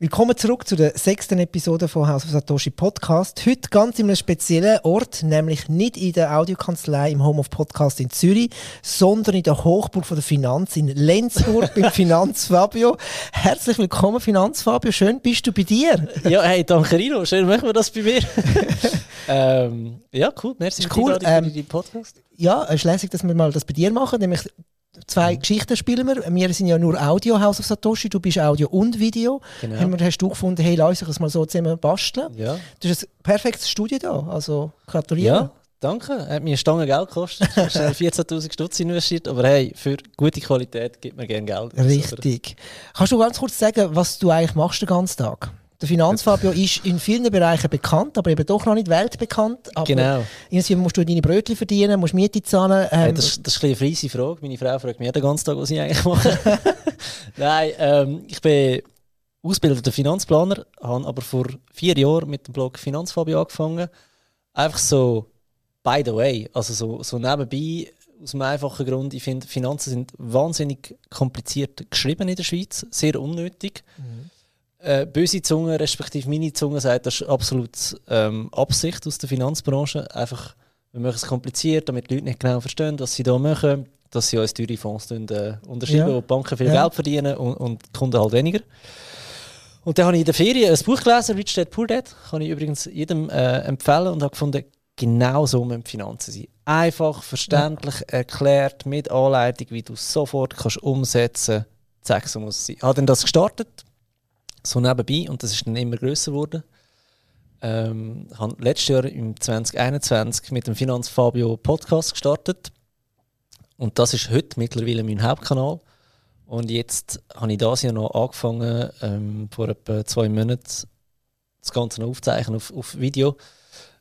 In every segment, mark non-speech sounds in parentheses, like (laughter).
Willkommen zurück zu der sechsten Episode von House of Satoshi Podcast. Heute ganz in einem speziellen Ort, nämlich nicht in der Audiokanzlei im Home of Podcast in Zürich, sondern in der Hochburg von der Finanz in Lenzburg beim (laughs) Finanz Fabio. Herzlich willkommen, Finanz Fabio. Schön bist du bei dir. Ja, hey, danke Rino. Schön machen wir das bei mir. (laughs) ähm, ja, cool. Merci ist cool. Ähm, für die Podcast. Ja, es ist lässig, dass wir mal das bei dir machen, nämlich zwei mhm. Geschichten spielen wir. Wir sind ja nur Audio, House of Satoshi. Du bist Audio und Video. Genau. Haben wir, hast du gefunden, hey, lass uns das mal so zusammen basteln. Ja. Das ist ein perfektes Studio da. Also gratuliere. Ja, danke. Hat mir eine Stange Geld gekostet. Ich habe 14.000 Stutz investiert. Aber hey, für gute Qualität gibt man gerne Geld. Richtig. Kannst du ganz kurz sagen, was du eigentlich machst den ganzen Tag? Der Finanzfabio ist in vielen Bereichen bekannt, aber eben doch noch nicht weltbekannt. Aber genau. Irgendwie musst du deine Brötchen verdienen, musst Miete zahlen. Ähm, hey, das, das, ist ein eine fiese Frage. Meine Frau fragt mich den ganzen Tag, was ich eigentlich mache. (laughs) Nein, ähm, ich bin ausgebildeter Finanzplaner, habe aber vor vier Jahren mit dem Blog Finanzfabio angefangen. Einfach so, by the way, also so, so nebenbei, aus einem einfachen Grund, ich finde, Finanzen sind wahnsinnig kompliziert geschrieben in der Schweiz, sehr unnötig. Mhm äh, böse Zunge, respektive meine Zunge, sagt, das ist absolut ähm, Absicht aus der Finanzbranche. Einfach, wir machen es kompliziert, damit die Leute nicht genau verstehen, was sie da machen, dass sie uns teure Fonds äh, unterschreiben, ja. wo die Banken viel ja. Geld verdienen und, und die Kunden halt weniger. Und dann habe ich in der Ferien ein Buch gelesen, Rich Dad Poor Dad, kann ich übrigens jedem äh, empfehlen und habe gefunden, genau so müssen die Finanzen sein. Einfach, verständlich ja. erklärt, mit Anleitung, wie du es sofort kannst umsetzen kannst. So muss es sein. Ich habe dann das gestartet, so nebenbei und das ist dann immer größer geworden. Ähm, habe letztes Jahr im 2021 mit dem Finanz Fabio Podcast gestartet und das ist heute mittlerweile mein Hauptkanal. Und jetzt habe ich das Jahr noch angefangen, ähm, vor etwa zwei Monaten das Ganze noch aufzeichnen auf, auf Video.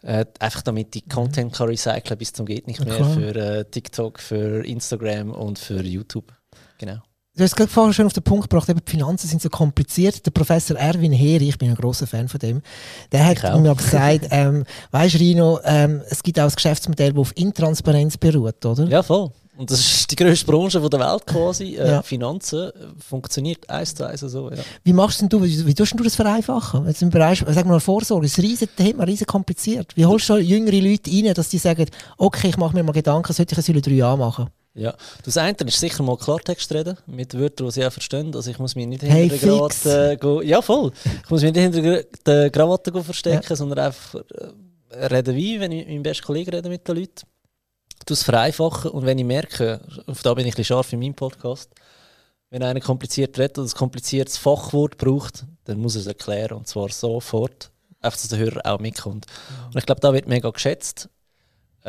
Äh, einfach damit die Content kann recyceln bis zum geht nicht mehr für äh, TikTok, für Instagram und für YouTube. Genau. Du hast gerade vorhin schon auf den Punkt gebracht, eben die Finanzen sind so kompliziert. Der Professor Erwin Heri, ich bin ein großer Fan von dem, der hat mir gesagt, ähm, weißt Rino, ähm, es gibt auch ein Geschäftsmodell, das auf Intransparenz beruht, oder? Ja, voll. Und das ist die grösste Branche der Welt quasi. Äh, ja. Finanzen äh, funktioniert eins zu eins so. Ja. Wie machst denn du, wie, wie tust du das vereinfachen? Jetzt im Bereich, sag mal Vorsorge, ist ein riesen Thema, riesen kompliziert. Wie holst du jüngere Leute rein, dass die sagen, okay, ich mache mir mal Gedanken, sollte ich es in drei Jahren machen? Ja, das eine ist sicher mal Klartext reden, mit Wörtern, die sie auch verstehen. Also ich muss mich nicht hinter der Krawatte äh, go, Ja, voll. Ich muss mich nicht hinter der Krawatte go verstecken, ja. sondern einfach äh, reden wie, wenn ich mit meinem besten Kollegen rede mit den Leuten. Das vereinfachen und wenn ich merke, auf da bin ich ein bisschen scharf in meinem Podcast, wenn einer kompliziert redet oder ein kompliziertes Fachwort braucht, dann muss er es erklären und zwar sofort, einfach dass der Hörer auch mitkommt. Und ich glaube, da wird mega geschätzt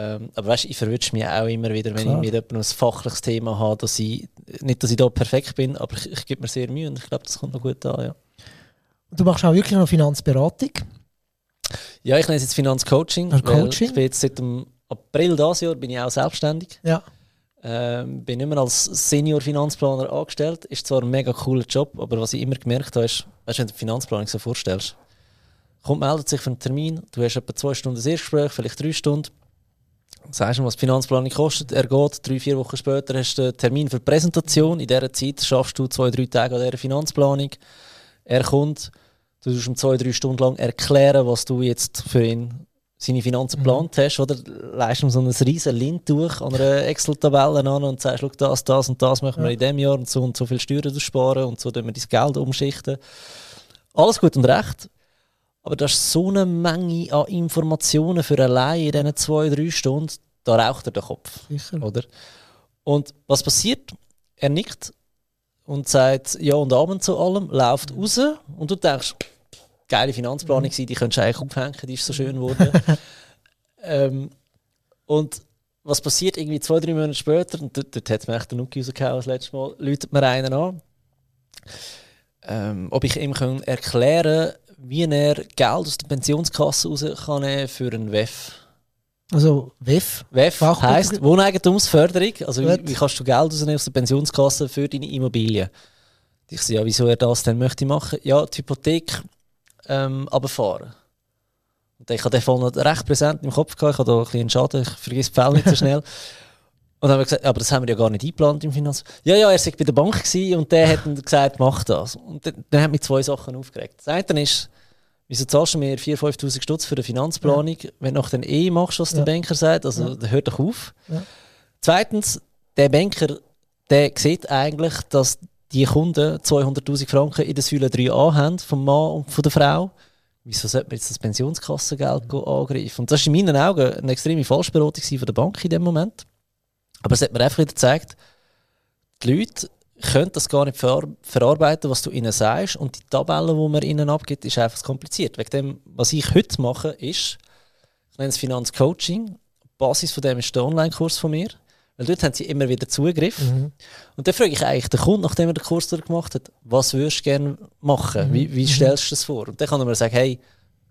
ähm, aber weißt, ich verwünsche mich auch immer wieder, wenn Klar. ich mit jemandem ein fachliches Thema habe, dass ich, nicht, dass ich da perfekt bin, aber ich, ich gebe mir sehr Mühe und ich glaube, das kommt noch gut an, ja. Du machst auch wirklich noch Finanzberatung? Ja, ich nenne es jetzt Finanzcoaching. Coaching? Ich bin jetzt seit dem April dieses Jahr bin ich auch selbstständig. Ja. Ähm, bin immer als Senior Finanzplaner angestellt. Ist zwar ein mega cooler Job, aber was ich immer gemerkt habe, ist, weißt, wenn du Finanzplanung so vorstellst, kommt, meldet sich für einen Termin, du hast etwa zwei Stunden das Erstgespräch, vielleicht drei Stunden, sagst du, was die Finanzplanung kostet. Er geht, drei, vier Wochen später hast du einen Termin für die Präsentation. In dieser Zeit schaffst du zwei, drei Tage an dieser Finanzplanung. Er kommt, du musst ihm zwei, drei Stunden lang erklären, was du jetzt für ihn seine Finanzen mhm. geplant mhm. hast, oder leist ihm so ein riesen Lint durch an einer Excel-Tabelle an und sagst, schau, das, das und das machen wir in diesem Jahr und so und so viel Steuern sparen und so tun wir dein Geld umschichten. Alles gut und recht. Aber das ist so eine Menge an Informationen für allein in diesen zwei, drei Stunden, da raucht er den Kopf. Sicher. Oder? Und was passiert? Er nickt und sagt Ja und Abend zu allem, läuft mhm. raus und du denkst, geile Finanzplanung, mhm. die könntest du eigentlich aufhängen, die ist so schön geworden. (laughs) ähm, und was passiert irgendwie zwei, drei Monate später, und dort, dort hat es mir echt den Nuki rausgehauen das letzte Mal, läutet mir einen an, ähm, ob ich ihm erklären kann, wie er Geld aus der Pensionskasse raus kann für einen WEF. Also WEF? WEF heisst Wohneigentumsförderung. Also wie, wie, kannst du Geld rausnehmen aus der Pensionskasse für deine Immobilie? Ich sage, ja, wieso er das dann möchte machen? Ja, die Hypothek ähm, runterfahren. Und ich hatte den Fall noch recht präsent im Kopf gehabt. Ich habe da ein bisschen Schaden, ich vergesse die Fälle nicht so (laughs) schnell. Und dann haben wir gesagt, aber das haben wir ja gar nicht eingeplant im Finanz. Ja, ja, er war bei der Bank und der hat dann gesagt, mach das. Und dann, dann hat mich zwei Sachen aufgeregt. Das eine ist, wieso zahlst du mir 4'000, 5'000 Stutz für eine Finanzplanung, wenn du dann eh machst, was der Ja. Banker sagt? Also, Ja. der hört doch auf. Ja. Zweitens, der Banker, der sieht eigentlich, dass die Kunden 200'000 Franken in der Säule 3a haben, vom Mann und von der Frau. Wieso sollte man jetzt das Pensionskassengeld angreifen? Und das war in meinen Augen eine extreme Falschberatung von der Bank in dem Moment. Aber es hat mir einfach wieder gezeigt, die Leute können das gar nicht ver verarbeiten, was du ihnen sagst. Und die Tabelle, die man ihnen abgibt, ist einfach kompliziert. Wegen dem, was ich heute mache, ist, ich nenne es Finanzcoaching. Die Basis von dem ist der Online-Kurs von mir. Weil dort haben sie immer wieder Zugriff. Mhm. Und dann frage ich eigentlich den Kunden, nachdem er den Kurs durchgemacht hat, was würdest du gerne machen? Wie, wie stellst du das vor? Und dann kann er mir sagen, hey,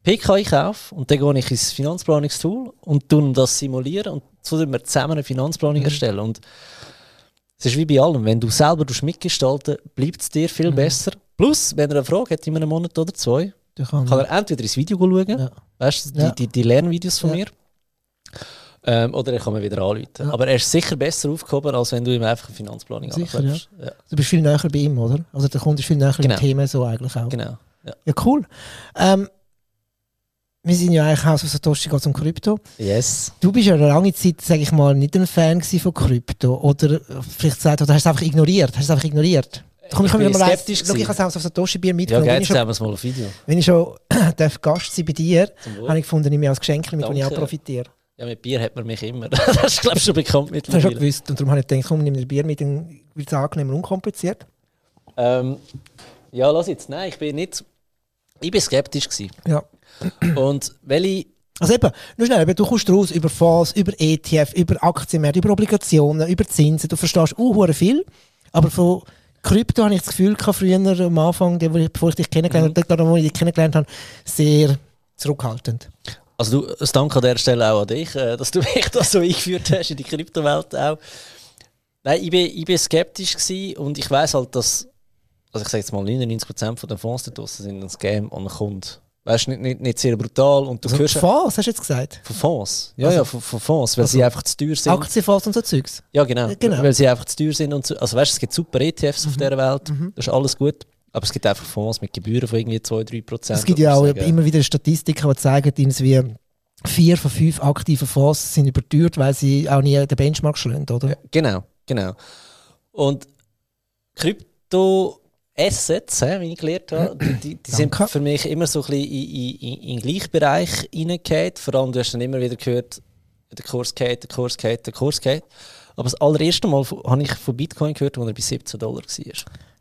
PK-Einkauf und dann gehe ich ins Finanzplanungstool und tun das simulieren und so wir zusammen eine Finanzplanung erstellen. Und es ist wie bei allem, wenn du selber mitgestalten, bleibt es dir viel besser. Plus, wenn er eine Frage hat in einem Monat oder zwei, kann, kann er entweder ins Video schauen, Ja. weißt du, die, Ja. die, die Lernvideos von Ja. mir, ähm, oder er kann mir wieder anrufen. Ja. Aber er ist sicher besser aufgehoben, als wenn du ihm einfach eine Finanzplanung Sicher, anklebst. Ja. Du bist viel näher bei ihm, oder? Also der Kunde ist viel näher Genau. im Thema so eigentlich auch. Genau. Ja. Ja, cool. Ähm, wir sind ja eigentlich Haus auf Satoshi geht um Krypto. Yes. Du bist ja eine lange Zeit, sage ich mal, nicht ein Fan von Krypto. Oder vielleicht gesagt, oder hast du es einfach ignoriert? Hast du es einfach ignoriert? Komm, ich, Ich bin mal eins- skeptisch Schau, ich habe Haus auf Satoshi Bier Ja, mitgenommen. wenn, jetzt ich haben wir es mal auf Video. wenn ich schon (clears throat) darf Gast sein bei dir, Zum habe ich gefunden, ich mir als Geschenk mit, dem ich auch profitiere. Ja, mit Bier hat man mich immer. (laughs) das ist, glaube ich, schon bekannt Das hast du schon mittlerweile. gewusst. Und darum habe ich gedacht, komm, nimm dir Bier mit, dann wird es angenehm und unkompliziert. Ähm, ja, lass jetzt. Nein, ich bin nicht. Ich bin skeptisch gewesen. Ja. Und weil ich. Also eben, nur schnell, eben, du kommst raus über Fonds, über ETF, über Aktienmärkte, über Obligationen, über Zinsen, du verstehst auch viel, aber von Krypto habe ich das Gefühl gehabt, früher am Anfang, bevor ich dich kennengelernt habe, gerade wo ich dich kennengelernt habe, sehr zurückhaltend. Also, du, das Dank an der Stelle auch an dich, äh, dass du (laughs) mich da so eingeführt hast in die Kryptowelt auch. Nein, ich bin, ich bin skeptisch gewesen und ich weiß halt, dass. Also, ich sage jetzt mal, 99% von den Fonds da draussen sind ein Scam an den Kunden. Weißt du, nicht, nicht, nicht sehr brutal und du Also, hörst. Fonds, hast du jetzt gesagt? Von Fonds. Ja, Also- ja, von, von Fonds, weil Also- sie einfach zu teuer sind. Aktienfonds und so Zeugs. Ja, genau. Ja, genau. Weil sie einfach zu teuer sind. Und so, also weißt du, es gibt super ETFs auf dieser Welt, das ist alles gut. Aber es gibt einfach Fonds mit Gebühren von irgendwie 2-3 Prozent. Es gibt ja auch immer wieder Statistiken, die zeigen, dass wir vier von fünf aktiven Fonds sind überteuert, weil sie auch nie den Benchmark schlagen, oder? Genau, genau. Und Krypto-Assets, hä, wie ich gelernt habe, die, die, sind für mich immer so ein bisschen in, in, in, den gleichen Bereich. Vor allem, du hast dann immer wieder gehört, der Kurs geht, der Kurs geht, der Kurs geht. Aber das allererste Mal habe ich von Bitcoin gehört, als er bei 17 Dollar war.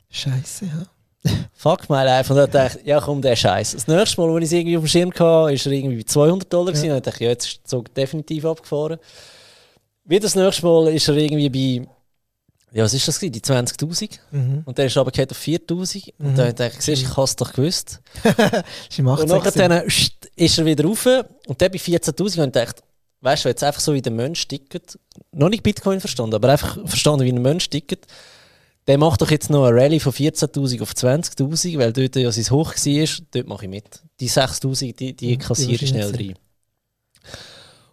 Scheiße, ja. (laughs) Fuck my life. Und dann dachte ich, ja komm, der Scheiß. Das nächste Mal, als ich es irgendwie auf dem Schirm hatte, war er irgendwie bei 200 Dollar. Ja. Und dann dachte ich, ja, jetzt ist der Zug definitiv abgefahren. Wieder das nächste Mal ist er irgendwie bei, ja, was ist das gewesen? Die 20'000. Mhm. Und dann ist er aber auf 4'000. Und Mhm. dann dachte ich, siehst du, ich habe es doch gewusst. (laughs) Und 18. nachher ist er wieder rauf. Und dann bei 14'000 und ich gedacht, weißt du, jetzt einfach so wie der Mensch tickt, noch nicht Bitcoin verstanden, aber einfach verstanden, wie ein Mensch tickt, der macht doch jetzt noch eine Rallye von 14'000 auf 20'000, weil dort ja sein Hoch war, dort mache ich mit. Die 6'000, die, die Mhm, kassiere ich die schnell rein.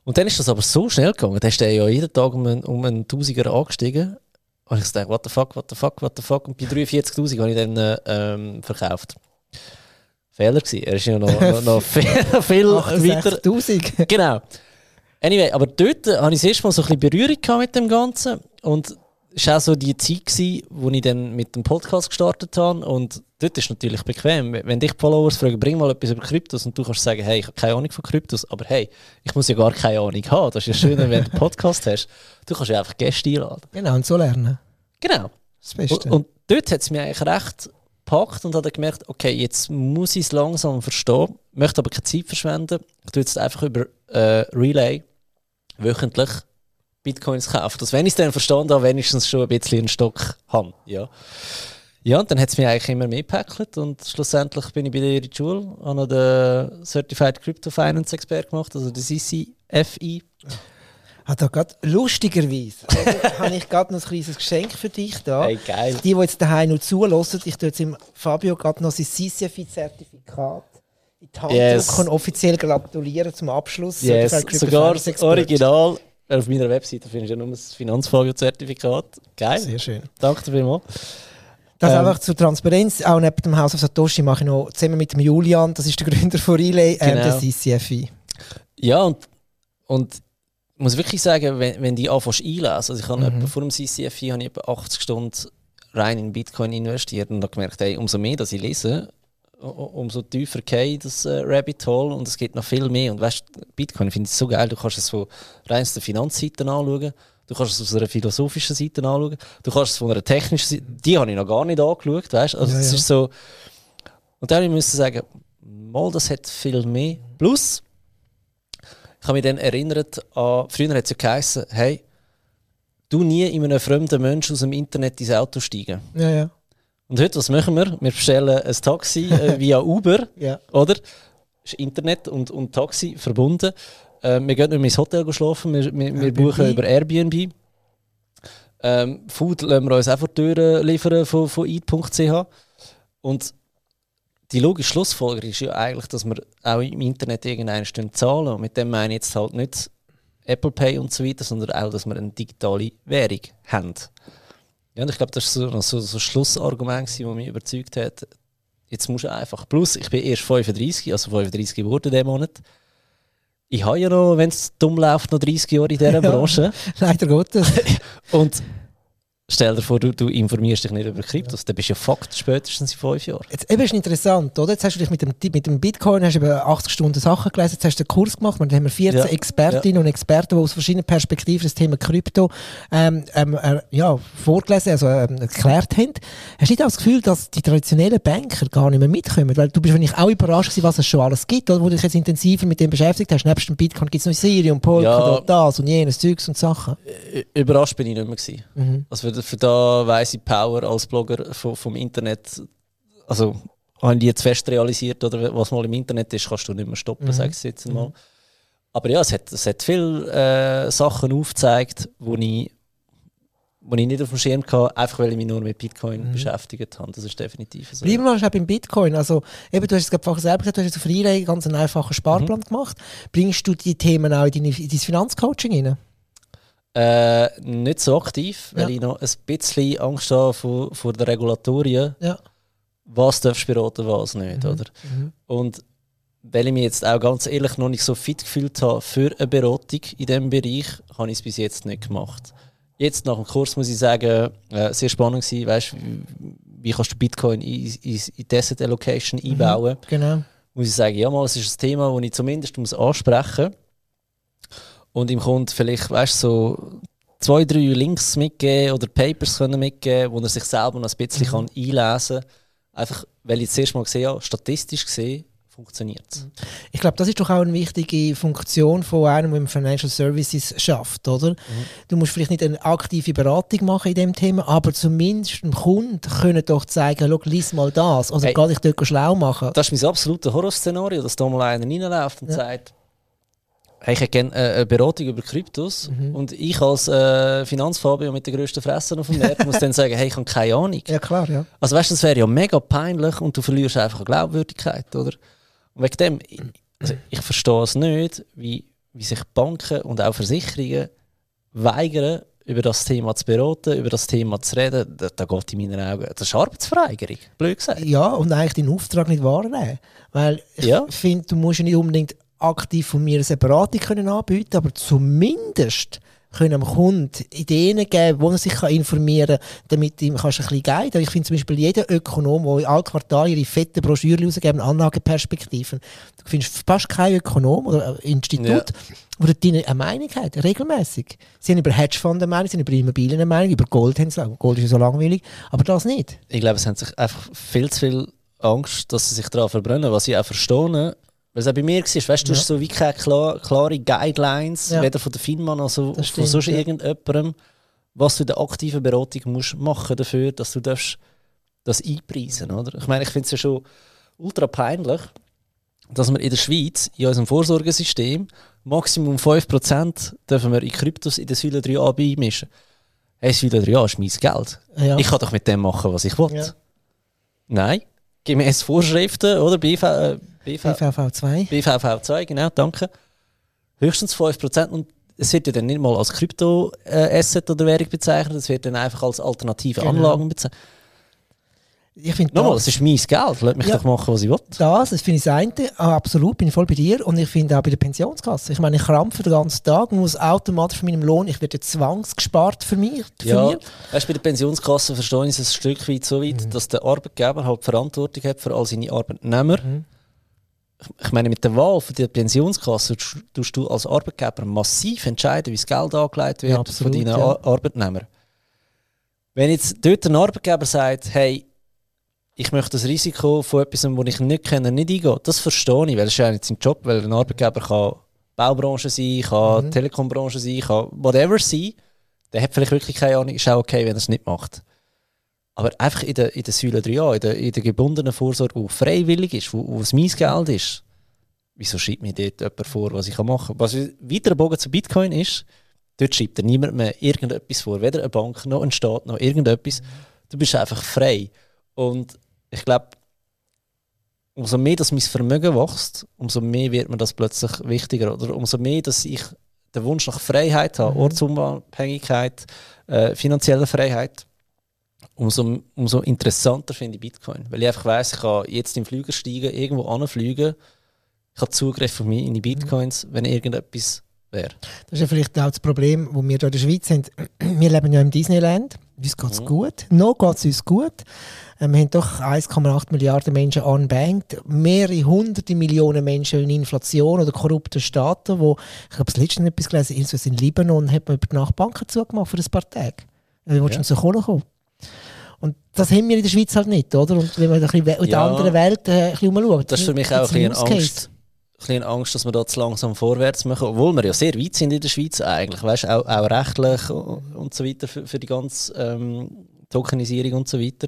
Und dann ist das aber so schnell gegangen, da ist der ja jeden Tag um einen, um einen Tausiger angestiegen. Und ich dachte, what the fuck, what the fuck, what the fuck. Und bei 43'000 habe ich dann äh, ähm, verkauft. Fehler gewesen. Er ist ja noch, noch, noch (laughs) viel, viel weiter 68'000. genau. Anyway, aber dort hatte ich das erste Mal so ein bisschen Berührung gehabt mit dem Ganzen. Und es war auch so die Zeit, gewesen, wo ich dann mit dem Podcast gestartet habe. Und dort ist natürlich bequem. Wenn dich Followers fragen, bring mal etwas über Kryptos und du kannst sagen, hey, ich habe keine Ahnung von Kryptos, aber hey, ich muss ja gar keine Ahnung haben. Das ist ja schön, wenn du einen (laughs) Podcast hast. Du kannst ja einfach Gäste einladen. Genau, und so lernen. Genau. Das Beste. Und, und dort hat es mich eigentlich recht gepackt und hat gemerkt, okay, jetzt muss ich es langsam verstehen, möchte aber keine Zeit verschwenden. Ich tue jetzt einfach über äh, Relay wöchentlich Bitcoins kaufen. Dass wenn ich es dann verstanden habe, wenigstens schon ein bisschen einen Stock habe. Ja, ja und dann hat es mich eigentlich immer mehr gepackt und schlussendlich bin ich bei die Schule, habe noch den Certified Crypto Finance Expert gemacht, also den CCFI. Hat da gerade lustigerweise (laughs) also, habe ich gerade noch ein kleines Geschenk für dich da. Hey, geil. Die, die jetzt daheim noch zulassen, ich tue jetzt im Fabio gerade noch sein CCFI-Zertifikat in die Hand Yes. drücken und offiziell gratulieren zum Abschluss. Yes, sogar das. Original. Auf meiner Webseite findest du ja nur das Finanzfabio-Zertifikat. Geil. Sehr schön. Danke dir vielmals. Das Ähm. einfach zur Transparenz. Auch neben dem House of Satoshi mache ich noch zusammen mit dem Julian, das ist der (laughs) Gründer von Relay, ähm, Genau. der CCFI. Ja, und, und ich muss wirklich sagen, wenn, wenn die anfängst einlesen, also ich habe Mhm. etwa vor dem CCFI habe ich etwa 80 Stunden rein in Bitcoin investiert und habe gemerkt, hey, umso mehr dass ich lese, umso tiefer geht das äh, Rabbit Hole und es gibt noch viel mehr. Und weißt Bitcoin finde ich so geil, du kannst es von rein der Finanzseite anschauen, du kannst es aus einer philosophischen Seite anschauen, du kannst es von einer technischen Seite, die habe ich noch gar nicht angeschaut, weißt also Ja, es ja. ist so, und dann müsste ich sagen, mal, das hat viel mehr. Plus, ich habe mich dann erinnert an, früher hat es ja geheißen, hey, du nie in einem fremden Menschen aus dem Internet ins Auto steigen. Ja, ja. Und heute, was machen wir? Wir bestellen ein Taxi äh, (laughs) via Uber, ja. oder? Ist Internet und, und Taxi verbunden. Äh, wir gehen nicht mehr ins Hotel schlafen, wir, wir, wir buchen über Airbnb. Ähm, Food lassen wir uns auch vor die Türen liefern von, von eat.ch. Und die logische Schlussfolgerung ist ja eigentlich, dass wir auch im Internet irgendeinen zahlen. Und mit dem meine ich jetzt halt nicht Apple Pay und so weiter, sondern auch, dass wir eine digitale Währung haben. Ja, und ich glaube, das war so, so, so ein Schlussargument, das mich überzeugt hat. Jetzt musst du einfach. Plus, ich bin erst 35, also 35 geworden diesen Monat. Ich habe ja noch, wenn es dumm läuft, noch 30 Jahre in dieser. Branche. (laughs) Leider Gottes. Und stell dir vor, du, du informierst dich nicht über Kryptos, dann bist du ja Fakt spätestens in fünf Jahren. Jetzt eben ist interessant, oder? Jetzt hast du dich mit dem, mit dem Bitcoin hast du über 80 Stunden Sachen gelesen, jetzt hast du einen Kurs gemacht, dann haben wir 14 Ja. Expertinnen und Experten, die aus verschiedenen Perspektiven das Thema Krypto ähm, ähm, äh, ja, vorgelesen, also ähm, erklärt haben. Hast du nicht auch das Gefühl, dass die traditionellen Banker gar nicht mehr mitkommen? Weil du bist wahrscheinlich auch überrascht gewesen, was es schon alles gibt, oder? Wo du dich jetzt intensiver mit dem beschäftigt hast. Nebst dem Bitcoin gibt es noch Ethereum, Polkadot, das und jenes Zeugs und Sachen. Überrascht bin ich nicht mehr. Gewesen. Mhm. Also für, für da weiss ich Power als Blogger vom, vom Internet, also habe ich jetzt fest realisiert, oder was mal im Internet ist, kannst du nicht mehr stoppen, Mhm. sag ich jetzt mal. Aber ja, es hat, es hat viele äh, Sachen aufgezeigt, wo ich, wo ich nicht auf dem Schirm hatte, einfach weil ich mich nur mit Bitcoin beschäftigt habe. Das ist definitiv so. Bleiben wir mal beim Bitcoin. Also, eben, du hast es gerade selber gesagt, du hast jetzt auf Relay ganz einen einfachen Sparplan gemacht. Bringst du die Themen auch in, deine, in dein Finanzcoaching rein? Äh, nicht so aktiv, weil Ja. ich noch ein bisschen Angst habe vor, vor den Regulatorien. Ja. Was darfst du beraten, was nicht, Mhm. oder? Und weil ich mich jetzt auch ganz ehrlich noch nicht so fit gefühlt habe für eine Beratung in diesem Bereich, habe ich es bis jetzt nicht gemacht. Jetzt nach dem Kurs muss ich sagen, äh, sehr spannend gewesen, weißt, wie, wie kannst du Bitcoin in, in, Asset Allocation einbauen? Genau. muss ich sagen, ja mal, es ist ein Thema, das ich zumindest muss ansprechen muss. Und ihm kommt vielleicht, weißt du, so zwei, drei Links mitgeben oder Papers können mitgeben, wo er sich selber noch ein bisschen kann einlesen kann. Einfach, weil ich zuerst mal gesehen habe, statistisch gesehen, funktioniert es. Ich glaube, das ist doch auch eine wichtige Funktion von einem, der im Financial Services schafft, oder? Du musst vielleicht nicht eine aktive Beratung machen in dem Thema, aber zumindest dem Kunden können doch zeigen, schau, lies mal das. Oder Hey. geh dich dort schlau machen. Das ist mein absolutes Horrorszenario, dass da mal einer reinläuft und Ja. sagt, hey, ich hätte gerne äh, eine Beratung über Kryptos Mhm. und ich als äh, Finanzfabio mit der grössten Fresse auf dem Markt muss dann sagen, hey, ich habe keine Ahnung. Ja, klar, ja. Also weißt du, das wäre ja mega peinlich und du verlierst einfach eine Glaubwürdigkeit, oder? Und wegen dem, ich- also ich verstehe es nicht, wie, wie sich Banken und auch Versicherungen weigern, über das Thema zu beraten, über das Thema zu reden. Da, da geht in meinen Augen, das ist Arbeitsverweigerung, blöd gesagt. Ja, und eigentlich deinen Auftrag nicht wahrnehmen. Weil ich Ja. finde, du musst ja nicht unbedingt aktiv von mir eine Beratung können anbieten, aber zumindest können dem Kunden Ideen geben, wo er sich informieren kann, damit ihm kannst ein bisschen guiden Ich finde zum Beispiel, jeder Ökonom, der in alle Quartal ihre fetten Broschüren rausgeben, Anlageperspektiven, du findest fast keinen Ökonom oder Institut, Ja. wo deine eine Meinung hat, regelmäßig. Sie haben über Hedgefonds eine Meinung, sie haben über Immobilien eine Meinung, über Gold haben sie. Gold ist ja so langweilig, aber das nicht. Ich glaube, es haben sich einfach viel zu viel Angst, dass sie sich daran verbrennen, was ich auch verstehe. Weil es auch bei mir war, weißt du, du Ja. hast so wie keine klar, klare Guidelines, Ja. weder von der FINMA noch so, Das von stimmt, sonst ja. irgendjemandem, was du in der aktiven Beratung musst machen dafür, dass du darfst das einpreisen oder? Ich meine, ich finde es ja schon ultra peinlich, dass wir in der Schweiz, in unserem Vorsorgesystem, Maximum 5% dürfen wir in Kryptos in der Säule 3a beimischen. Hey, Säule 3a ist mein Geld. Ja. Ich kann doch mit dem machen, was ich will. Nein, gemäß Vorschriften, oder? BV, äh, BV, BVV2. BVV2, genau, danke. Höchstens 5%. Und es wird ja dann nicht mal als Krypto-Asset oder Währung bezeichnet, es wird dann einfach als alternative Genau. Anlagen bezeichnet. Ich finde Nochmal, das, ist mein Geld, lass mich Ja. doch machen, was ich will. das, das finde ich das eine, ah, absolut, bin ich voll bei dir. Und ich finde auch bei der Pensionskasse. Ich meine, ich krampfe den ganzen Tag und muss automatisch von meinem Lohn, ich werde zwangsgespart für mich. Für Ja, mir. weißt, bei der Pensionskasse verstehe ich es ein Stück weit so weit, dass der Arbeitgeber halt Verantwortung hat für all seine Arbeitnehmer. Mhm. Ich- meine, mit der Wahl für die Pensionskasse tust- du als Arbeitgeber massiv entscheiden, wie das Geld angelegt wird Ja, von absolut, deinen ja. Ar- Arbeitnehmern. Wenn jetzt dort ein Arbeitgeber sagt, hey, ich möchte das Risiko von etwas, das ich nicht kenne, nicht eingehen, das verstehe ich, weil es ist ja nicht sein Job, weil ein Arbeitgeber kann Baubranche sein, kann Mhm. Telekombranche sein, kann whatever sein. Der hat vielleicht wirklich keine Ahnung, ist auch okay, wenn er es nicht macht. Aber einfach in der, in der Säule 3a, in der, in der gebundenen Vorsorge, die freiwillig ist, wo, wo es mein Geld ist, wieso schreibt mir dort jemand vor, was ich machen kann? Was ein weiterer Bogen zu Bitcoin ist, dort schreibt dir niemand mehr irgendetwas vor, weder eine Bank noch ein Staat noch irgendetwas. Du bist einfach frei. Und ich glaube, umso mehr dass mein Vermögen wächst, umso mehr wird mir das plötzlich wichtiger. Oder umso mehr, dass ich den Wunsch nach Freiheit habe, Mhm. Ortsunabhängigkeit, äh, finanzielle Freiheit, umso, umso interessanter finde ich Bitcoin. Weil ich einfach weiss, ich kann jetzt im Flüger steigen, irgendwo anfliegen, ich habe Zugriff auf meine Bitcoins, wenn irgendetwas wäre. Das ist ja vielleicht auch das Problem, das wir hier in der Schweiz haben. (clears throat) Wir leben ja im Disneyland. Uns geht es Mhm. gut. Noch geht es uns gut. Ähm, Wir haben doch 1,8 Milliarden Menschen unbanked. Mehrere hunderte Millionen Menschen in Inflation oder korrupten Staaten, wo, ich habe das letzte etwas gelesen, in Libanon hat man über die Nachtbanken zugemacht für ein paar Tage. Wie willst du Ja. zur Kohle kommen? Und das haben wir in der Schweiz halt nicht, oder? Und wenn man ein bisschen in der Ja. anderen Welt äh, ein bisschen umschaut. Das ist für mich auch ein bisschen Angst. Ein bisschen Angst, dass wir da zu langsam vorwärts machen, obwohl wir ja sehr weit sind in der Schweiz eigentlich, weißt, auch, auch rechtlich und und so weiter für, für die ganze ähm, Tokenisierung und so weiter.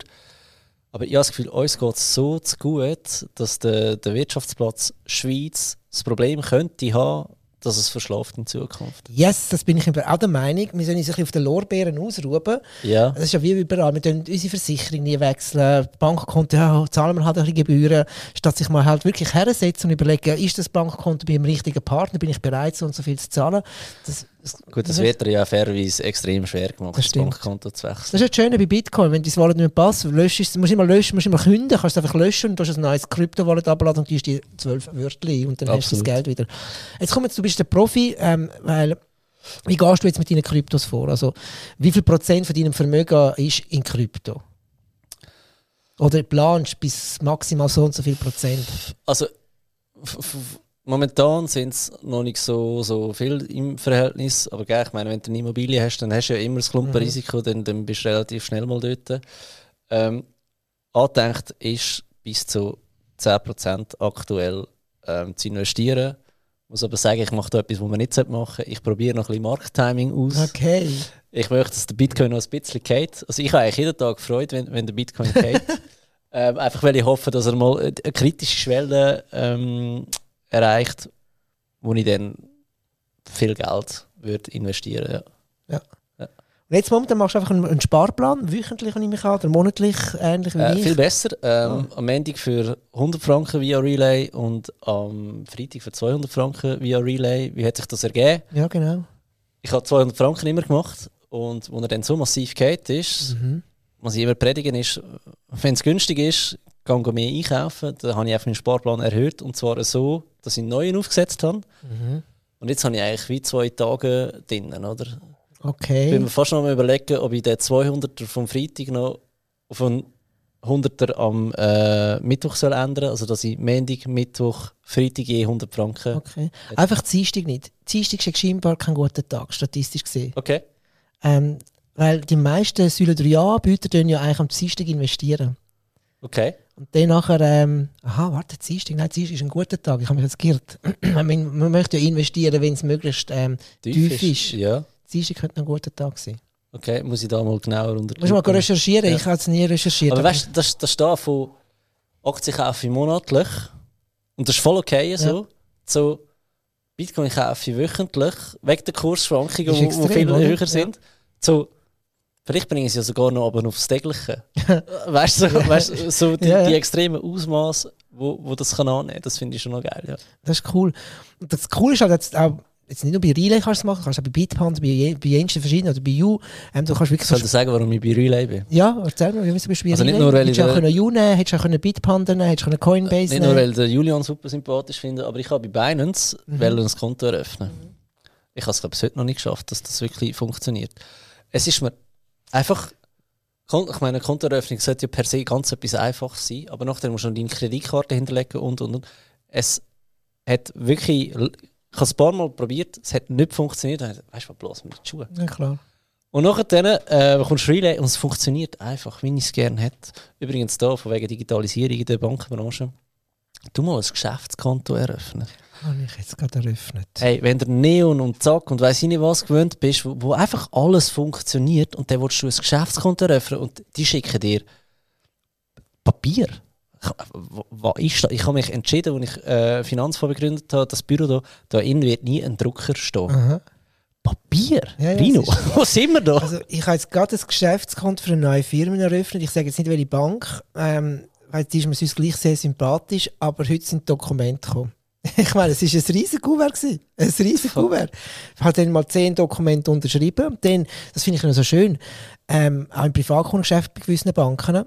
Aber ich habe das Gefühl, uns geht es so zu gut, dass der, der Wirtschaftsplatz Schweiz das Problem könnte haben, dass es verschlaft in Zukunft. Yes, das bin ich auch der Meinung. Wir sollen uns ein bisschen auf den Lorbeeren ausruhen. Ja. Das ist ja wie überall. Wir können unsere Versicherung nie wechseln. Bankkonto, ja, zahlen wir halt ein bisschen Gebühren. Statt sich mal halt wirklich hersetzen und überlegen, ist das Bankkonto bei dem richtigen Partner, bin ich bereit, so und so viel zu zahlen. Das, Gut, das das wird dir ja fairerweise extrem schwer gemacht, Das das. Bankkonto zu wechseln. Das ist ja das Schöne bei Bitcoin. Wenn dein Wallet nicht mehr passt, löschst du musst du immer löschen, musst du immer künden, kannst es einfach löschen und du hast ein neues Krypto-Wallet abladen und gibst dir zwölf Wörter und dann hast du das Absolut. Geld wieder. Jetzt komm jetzt, du bist der Profi, ähm, weil wie gehst du jetzt mit deinen Kryptos vor? Also wie viel Prozent von deinem Vermögen ist in Krypto? Oder planst bis maximal so und so viel Prozent? Also, momentan sind es noch nicht so, so viel im Verhältnis. Aber gell, ich meine, wenn du eine Immobilie hast, dann hast du ja immer das Klumpenrisiko, dann, dann bist du relativ schnell mal dort. Ähm, angedenkt ist bis zu 10% aktuell ähm, zu investieren. Ich muss aber sagen, ich mache da etwas, was man nicht machen sollte. Ich probiere noch ein bisschen Markttiming aus. Okay. Ich möchte, dass der Bitcoin noch ein bisschen geht. Also ich habe eigentlich jeden Tag Freude, wenn, wenn der Bitcoin geht. (laughs) ähm, einfach weil ich hoffe, dass er mal eine eine kritische Schwelle ähm, erreicht, wo ich dann viel Geld würde investieren ja. Und jetzt momentan machst du einfach einen, einen Sparplan, wöchentlich nehme ich an, oder monatlich, ähnlich wie äh, ich. Viel besser. Ähm, Am Montag für 100 Franken via Relay und am Freitag für 200 Franken via Relay. Wie hat sich das ergeben? Ja, genau. Ich habe 200 Franken immer gemacht und wo er dann so massiv geht ist, Mhm. was ich immer predigen ist, wenn es günstig ist, ich mehr einkaufen. Dann habe ich einfach meinen Sparplan erhöht und zwar so, dass ich einen neuen aufgesetzt habe. Mhm. Und jetzt habe ich eigentlich wie zwei Tage drinnen, oder? Ich Okay. bin mir fast noch mal überlegen, ob ich den 200er vom Freitag noch auf einen 100er am äh, Mittwoch soll ändern. Also dass ich Montag, Mittwoch, Freitag je 100 Franken. Okay. Einfach Dienstag nicht. Dienstag ist scheinbar kein guter Tag, statistisch gesehen. Okay. Ähm, weil die meisten Säule 3a-Anbieter tun ja eigentlich am Dienstag investieren. Okay. Und dann nachher, ähm, aha, warte, Dienstag, nein, Dienstag ist ein guter Tag, ich habe mich jetzt geirrt. (clears throat) man, man möchte ja investieren, wenn es möglichst ähm, tief ist. Ja. Dienstag könnte ein guter Tag sein. Okay, muss ich da mal genauer unter. Musst du mal recherchieren, Ja. ich habe es nie recherchiert. Aber weißt du, das, das steht von Aktien kaufe ich monatlich. Und das ist voll okay so. So Bitcoin kaufe ich wöchentlich, wegen der Kursschwankungen, Ist die viel höher sind. So, vielleicht bringen sie ja sogar noch aber aufs tägliche. (laughs) weißt du, so, weißt, so die, ja. die extremen Ausmaße, wo, wo das kann annehmen, das finde ich schon noch geil. Ja. Das ist cool. Das Coole ist halt jetzt auch, jetzt nicht nur bei Relay kannst du machen, kannst auch bei Bitpanda, bei, bei jensten verschiedenen oder bei You. Ähm, du kannst wirklich Soll ich sagen, warum ich bei Relay bin? Ja, erzähl mal, wie bist du bei Also nicht Relay? nur, weil Hättest du auch können You nehmen, hättest du auch können Bitpanda nehmen, hättest du können Coinbase Nicht nehmen. nur, weil der Julian super sympathisch finde, aber ich habe bei Binance Mhm. ein Konto eröffnen. Ich habe es, bis heute noch nicht geschafft, dass das wirklich funktioniert. Es ist mir einfach. Ich meine, eine Kontoeröffnung sollte ja per se ganz etwas Einfaches sein, aber nachher musst du noch deine Kreditkarte hinterlegen und und und. Es hat wirklich. Ich habe es ein paar Mal probiert, es hat nicht funktioniert. Weißt du, was bloß mit den Schuhen? Ja, klar. Und nachher äh, kommst du Relay und es funktioniert einfach, wie ich es gerne hätte. Übrigens da, von wegen Digitalisierung in der Bankenbranche. Du mal ein Geschäftskonto eröffnen. Habe ich jetzt gerade eröffnet. Hey, wenn der Neon und Zack und weiss ich nicht was gewöhnt bist, wo, wo einfach alles funktioniert und dann willst du ein Geschäftskonto eröffnen und die schicken dir Papier. Was ist das? Ich habe mich entschieden, als ich äh, Finanzfonds begründet habe, das Büro da, da innen wird nie ein Drucker stehen. Aha. Papier? Ja, ja, Rino, (laughs) wo sind wir da? Also ich habe jetzt gerade ein Geschäftskonto für eine neue Firma eröffnet. Ich sage jetzt nicht, welche Bank, ähm, weil die ist mir sonst gleich sehr sympathisch, aber heute sind Dokumente gekommen. (laughs) Ich meine, es war ein riesiges Kuvert. gewesen. Ein riesiges. Kuvert. Ich habe dann mal zehn Dokumente unterschrieben. Und dann, das finde ich noch so schön, ähm, auch im Privatkundengeschäft bei gewissen Banken,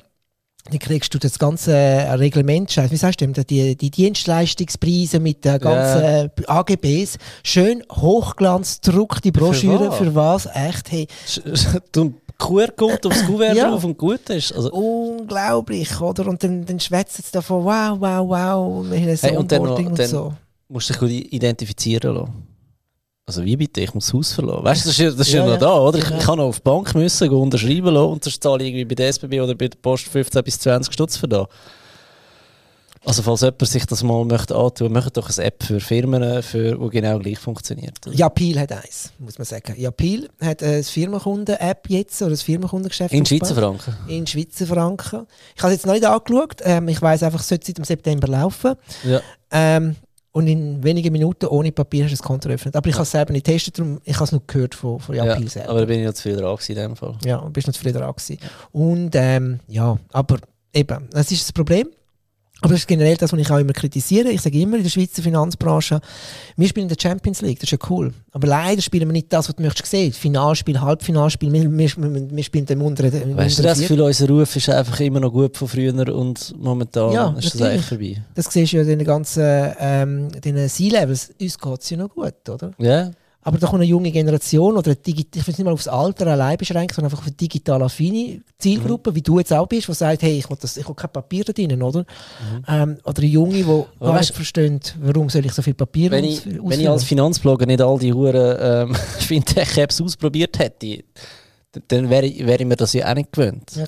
dann kriegst du das ganze äh, Reglement, wie sagst du dem, die, die Dienstleistungspreise mit den ganzen Ja. äh, AGBs, schön Hochglanz, druckte Broschüre, was? für was? Echt, hey, Du QR-Code aufs Kuvert Ja. drauf und gut ist. Also, unglaublich, oder? Und dann, dann schwätzen sie davon, wow, wow, wow, wir haben ein Hey, und dann noch- und, dann- so. musst du dich identifizieren lassen. Also wie bitte, ich muss das Haus verlassen. Weißt du, das ist, ja- das ist Ja, ja, noch ja. da, oder? Ich, Genau. ich kann auf die Bank müssen, unterschreiben lassen und sonst zahle ich irgendwie bei der SBB oder bei der Post 15 bis 20 Stutz für da. Also falls jemand sich das mal möchte antun, macht doch eine App für Firmen, für, die genau gleich funktioniert. Japil hat eins, muss man sagen. Japil hat eine Firmenkunden-App jetzt, oder ein Firmenkundengeschäft. In Schweizer. Franken. In Schweizer Franken. Ich habe es jetzt noch nicht angeschaut. Ähm, ich weiss einfach, es sollte seit dem September laufen. Ja. Ähm, und in wenigen Minuten ohne Papier hast du das Konto eröffnet. Aber ich habe es selber nicht getestet, darum, ich habe es nur gehört von, von Ja, Japil selber. aber da bin ich noch zu viel dran in dem Fall. Ja, bist noch zufrieden dran gewesen. Und ähm, ja, aber eben, das ist das Problem. Aber das ist generell das, was ich auch immer kritisiere. Ich sage immer in der Schweizer Finanzbranche, wir spielen in der Champions League, das ist ja cool. Aber leider spielen wir nicht das, was du möchtest sehen. Finalspiel, Halbfinalspiel, wir, wir, wir, wir spielen im unteren Weißt du, das. Gefühl, unser Ruf ist einfach immer noch gut von früher und momentan Ja, ist das eigentlich vorbei. Das siehst du ja in den ganzen ähm, den C-Levels. Uns geht es ja noch gut, oder? Ja, Aber da kommt eine junge Generation oder eine Digi ich will es nicht mal aufs Alter allein beschränken, sondern einfach auf eine digital affine Zielgruppe, wie du jetzt auch bist, die sagt, hey, ich will, das, ich will kein Papier da drin, oder? Ähm, oder eine Junge, die gar weißt nicht verstehen, warum soll ich so viel Papier wenn ich, wenn ich als Finanzblogger nicht all die Huren ähm, (laughs) Fintech-Apps ausprobiert hätte, dann wäre ich, wäre ich mir das ja auch nicht gewöhnt. Ja.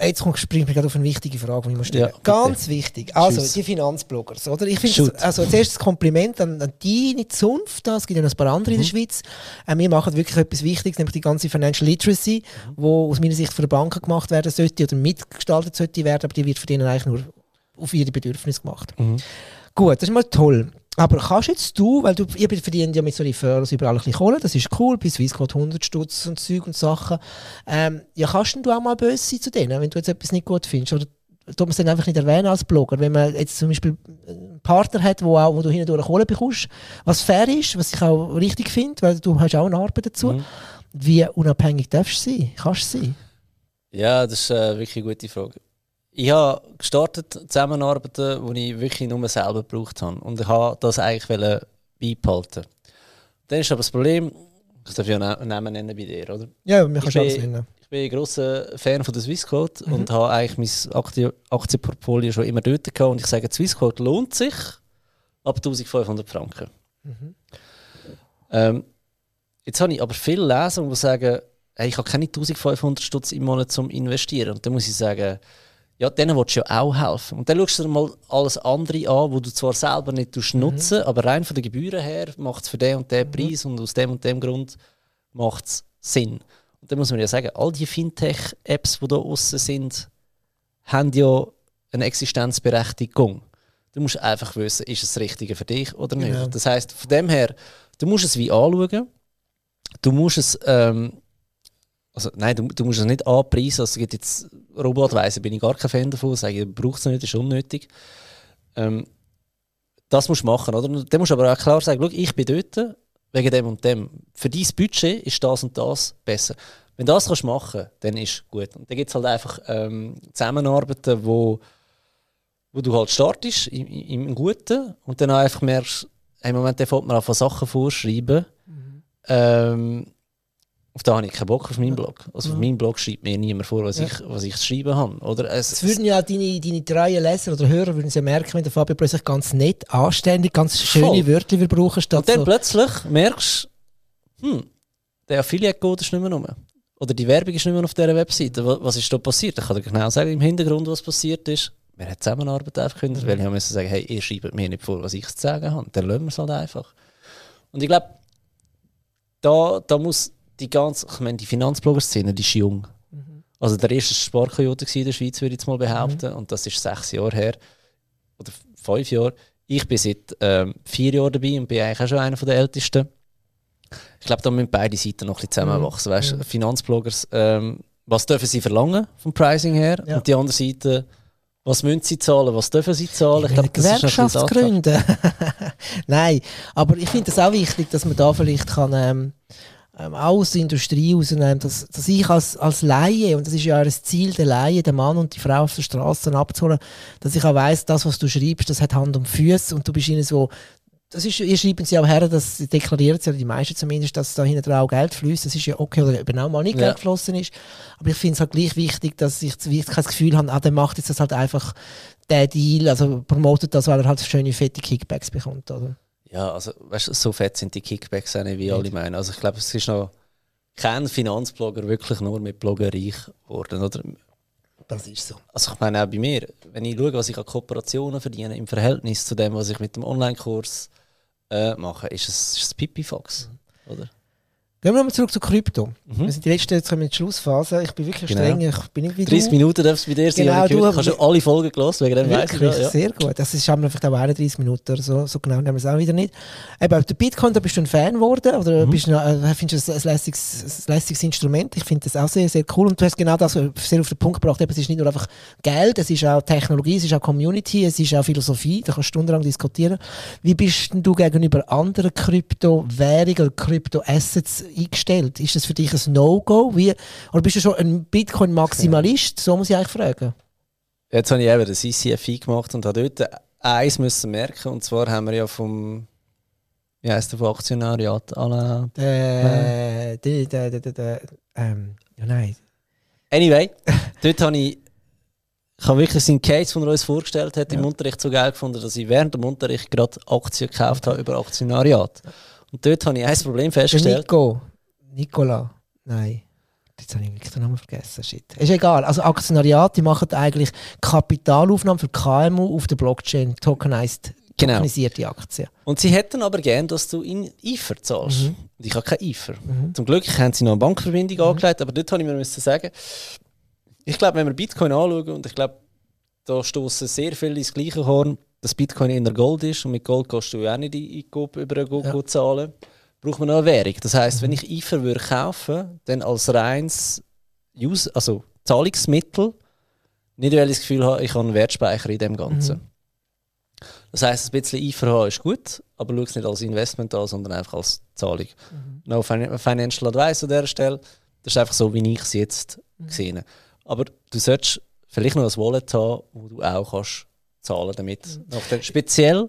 Jetzt kommt, springt mir gerade auf eine wichtige Frage, die ich muss stellen Ja. Ganz wichtig. Also, Tschüss. die Finanzbloggers, oder? Ich finde, also als erstes Kompliment an, an deine Zunft. da. Es gibt ja noch ein paar andere in Mhm. der Schweiz. Äh, wir machen wirklich etwas Wichtiges, nämlich die ganze Financial Literacy, Mhm. wo aus meiner Sicht von den Banken gemacht werden sollte oder mitgestaltet sollte werden, aber die wird von denen eigentlich nur auf ihre Bedürfnisse gemacht. Mhm. Gut, das ist mal toll. Aber kannst jetzt du, weil du, ihr verdient ja mit so Referrals überall ein bisschen Kohle, das ist cool, bei Swissquote 100 Stutz und Zeug und Sachen. Ähm, ja, kannst denn du auch mal böse sein zu denen, wenn du jetzt etwas nicht gut findest? Oder tut man es dann einfach nicht erwähnen als Blogger? Wenn man jetzt zum Beispiel einen Partner hat, wo, auch, wo du hindurch Kohle bekommst, was fair ist, was ich auch richtig finde, weil du hast auch eine Arbeit dazu. Mhm. Wie unabhängig darfst du sein? Kannst du sein? Ja, das ist äh, wirklich eine gute Frage. Ich habe gestartet Zusammenarbeiten, die ich wirklich nur selber gebraucht habe. Und ich habe das eigentlich beibehalten. Dann ist aber das Problem, ich darf ja einen Namen nennen bei dir, oder? Ja, mir Ich kannst du alles bin- nennen. Ich bin ein grosser Fan von der Swissquote Mhm. und habe eigentlich mein Aktie Aktienportfolio schon immer dort gehabt. Und ich sage, die Swissquote lohnt sich ab 1500 Franken. Mhm. Ähm, jetzt habe ich aber viele Leser, die sagen, hey, ich habe keine 1500 Stutz im Monat zum Investieren. Und dann muss ich sagen, ja, denen willst du ja auch helfen. Und dann schaust du dir mal alles andere an, wo du zwar selber nicht nutzen aber rein von den Gebühren her macht es für den und den Preis und aus dem und dem Grund macht es Sinn. Und dann muss man ja sagen, all die Fintech-Apps, die da außen sind, haben ja eine Existenzberechtigung. Du musst einfach wissen, ist es das Richtige für dich oder nicht. Genau. Das heißt, von dem her, du musst es wie anschauen. Du musst es, ähm, also nein, du, du musst es nicht anpreisen. Also es gibt jetzt Robotweise, bin ich gar kein Fan davon. Sage, ich braucht es nicht, ist unnötig. Ähm, das musst du machen, oder? Dann musst du aber auch klar sagen, schau, ich bin dort, wegen dem und dem. Für dein Budget ist das und das besser. Wenn du das kannst machen dann ist gut. Und dann gibt es halt einfach ähm, Zusammenarbeiten, wo, wo du halt startest im, im Guten und dann einfach merkst, im Moment fängt man an Sachen vorschreiben. Mhm. Ähm, auf da habe ich keinen Bock auf meinen Blog. Also auf meinem Blog schreibt mir niemand vor, was, ja. ich, was ich zu schreiben habe. Oder es, es würden ja deine, deine treuen Leser oder Hörer würden ja merken, wenn der Fabio plötzlich ganz nett, anständig, ganz schöne voll. Wörter wir brauchen. Statt Und dann so plötzlich merkst du, hm, der Affiliate-Code ist nicht mehr rum. Oder die Werbung ist nicht mehr auf dieser Webseite. Was ist da passiert? Ich kann dir genau sagen, im Hintergrund, was passiert ist. Wir haben Zusammenarbeit aufgekündigt, mhm. weil ich musste sagen, hey, ihr schreibt mir nicht vor, was ich zu sagen habe. Dann lassen wir es halt einfach. Und ich glaube, da, da muss die ganze, ich meine, die Finanzblogger-Szene, die ist jung. Mhm. Also der erste Sparkoyote in der Schweiz, würde ich jetzt mal behaupten. Mhm. Und das ist sechs Jahre her. Oder fünf Jahre. Ich bin seit ähm, vier Jahren dabei und bin eigentlich auch schon einer der Ältesten. Ich glaube, da müssen beide Seiten noch ein bisschen zusammenwachsen. Mhm. Weißt, mhm. Finanzbloggers, ähm, was dürfen sie verlangen vom Pricing her? Ja. Und die andere Seite, was müssen sie zahlen, was dürfen sie zahlen? Ich glaube, Gewerkschaftsgründe. (laughs) Nein, aber ich finde es auch wichtig, dass man da vielleicht kann, ähm, ähm, aus der Industrie rausnehmen, dass, dass ich als, als Laie, und das ist ja ein Ziel der Laie, den Mann und die Frau auf der Straße abzuholen, dass ich auch weiss, das, was du schreibst, das hat Hand und Füße und du bist ihnen so das ist, ihr schreiben sie auch her, das deklarieren sie, die meisten zumindest, dass da hinten auch Geld fließt. Das ist ja okay, oder eben auch mal nicht ja. Geld geflossen ist. Aber ich finde es halt gleich wichtig, dass ich, ich kein Gefühl habe, ah, der macht jetzt das halt einfach der Deal, also promotet das, weil er halt schöne, fette Kickbacks bekommt, oder? Ja, also weißt, du, so fett sind die Kickbacks auch nicht, wie alle meinen. Also ich glaube, es ist noch kein Finanzblogger wirklich nur mit Blogger reich geworden, oder? Das ist so. Also ich meine auch bei mir, wenn ich schaue, was ich an Kooperationen verdiene im Verhältnis zu dem, was ich mit dem Online-Kurs äh, mache, ist es, ist es Pipifax, mhm. oder? Gehen wir nochmal zurück zu Krypto. Mhm. Wir sind die letzten, jetzt kommen in die Schlussphase. Ich bin wirklich genau. streng, ich bin nicht wie 30 du. Minuten darfst du bei dir sein. Genau, du hast schon alle Folgen gelesen, wegen dem Wirklich, weiss ja. sehr gut. Das ist haben wir vielleicht auch 31 Minuten oder so, so genau nehmen wir es auch wieder nicht. Eben, der Bitcoin, da bist du ein Fan geworden, oder mhm. bist du, äh, findest du es ein lässiges, ein lässiges Instrument? Ich finde das auch sehr, sehr cool. Und du hast genau das sehr auf den Punkt gebracht. Eben, es ist nicht nur einfach Geld, es ist auch Technologie, es ist auch Community, es ist auch Philosophie, da kannst du stundenlang diskutieren. Wie bist du gegenüber anderen Kryptowährungen oder Kryptoassets eingestellt? Ist das für dich ein No-Go? Oder bist du schon ein Bitcoin-Maximalist? So muss ich eigentlich fragen. Jetzt habe ich eben das ICFI gemacht und habe dort eins müssen merken. Und zwar haben wir ja vom wie heißt der von Aktionariat? Alle, äh, der, der, der, der, der, ähm, ja, nein. Anyway, dort habe ich, ich habe wirklich seinen Case, den er uns vorgestellt hat, ja. im Unterricht so geil gefunden, dass ich während dem Unterricht gerade Aktien gekauft habe über Aktionariat. Und dort habe ich ein Problem festgestellt. Nico. Nicola. Nein. Jetzt habe ich wirklich den Namen vergessen. Shit. Ist egal. Also Aktionariate machen eigentlich Kapitalaufnahmen für KMU auf der Blockchain, tokenized, genau. tokenisierte Aktien. Und sie hätten aber gern, dass du in IFER zahlst. Mhm. Und ich habe kein IFER. Mhm. Zum Glück haben sie noch eine Bankverbindung mhm. angelegt, aber dort habe ich mir müssen sagen, ich glaube, wenn wir Bitcoin anschauen, und ich glaube, da stoßen sehr viele ins gleiche Horn, dass Bitcoin in der Gold ist und mit Gold kannst du ja auch nicht in, in, über eine Gold ja. zahlen braucht man noch eine Währung. Das heisst, mhm. wenn ich IFER würde kaufen, dann als reines Use, also Zahlungsmittel, nicht weil ich das Gefühl habe, ich habe einen Wertspeicher in dem Ganzen. Mhm. Das heisst, ein bisschen IFER haben ist gut, aber schau es nicht als Investment an, sondern einfach als Zahlung. Mhm. No Financial Advice an dieser Stelle. Das ist einfach so, wie ich es jetzt mhm. gesehen habe. Aber du solltest vielleicht noch ein Wallet haben, wo du auch kannst zahlen damit. Mhm. Speziell,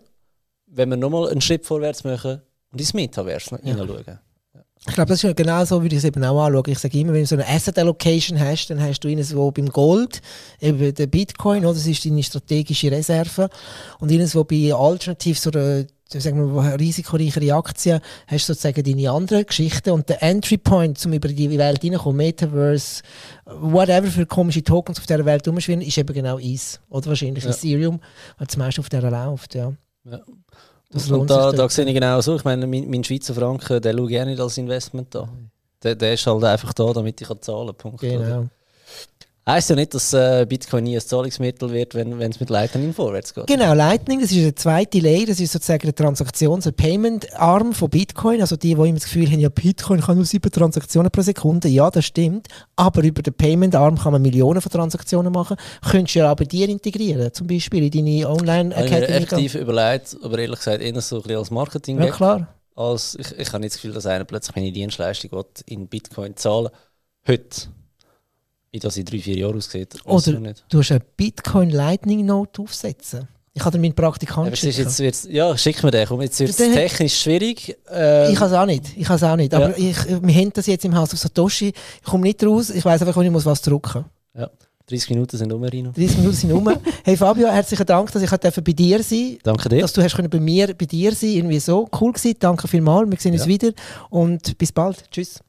wenn wir nochmal einen Schritt vorwärts machen, und ins Metaverse ja. hineinschauen. Ich glaube, das ist genau so, wie ich es eben auch anschaue. Ich sage immer, wenn du so eine Asset Allocation hast, dann hast du irgendwo beim Gold, eben der Bitcoin, oder? das ist deine strategische Reserve. Und irgendwo bei Alternatives oder sagen wir, risikoreichere Aktien, hast du sozusagen deine anderen Geschichten. Und der Entry Point, um über die Welt hineinzukommen, Metaverse, whatever für komische Tokens auf dieser Welt rumschwirren, ist eben genau Ease. Oder wahrscheinlich ja. Ethereum, weil das meiste auf der läuft. Ja. ja. Das und da, da sehe ich genau so. Ich meine, mein, mein Schweizer Franken, den schaue ich auch nicht als Investment an. Der, der ist halt einfach da, damit ich zahlen kann. Punkt. Genau. Oder? Heißt ja nicht, dass äh, Bitcoin nie ein Zahlungsmittel wird, wenn es mit Lightning vorwärts geht. Genau, Lightning, das ist eine zweite Layer, das ist sozusagen eine Transaktions-, ein Payment-Arm von Bitcoin. Also die, die immer das Gefühl haben, ja, Bitcoin kann nur sieben Transaktionen pro Sekunde. Ja, das stimmt. Aber über den Payment-Arm kann man Millionen von Transaktionen machen. Könntest du ja auch bei dir integrieren, zum Beispiel in deine Online-Academy. Ich habe mir effektiv überlegt, aber ehrlich gesagt eher so ein bisschen als marketing Ja, klar. als ich, ich habe nicht das Gefühl, dass einer plötzlich meine Dienstleistung will in Bitcoin zahlen Heute. Wie das in drei, vier Jahren aussieht. Oder nicht. du hast eine Bitcoin Lightning Note aufsetzen. Ich dir meinen Ja, Praktikant aber es ist schicken. jetzt, jetzt, ja, schick mir den. Komm, jetzt wird es technisch schwierig. Ähm, Ich kann es auch nicht. Ich kann auch nicht. Aber ich, wir haben das jetzt im Haus auf Satoshi. Ich komme nicht raus. Ich weiß einfach, ich muss was drücken. 30 Minuten sind um, Rino. 30 Minuten sind um. (laughs) hey Fabio, herzlichen Dank, dass ich durfte bei dir sein Danke dir. dass du hast können bei mir bei dir sein Irgendwie so. Cool gewesen. Danke vielmals. Wir sehen uns Ja. wieder. Und bis bald. Tschüss.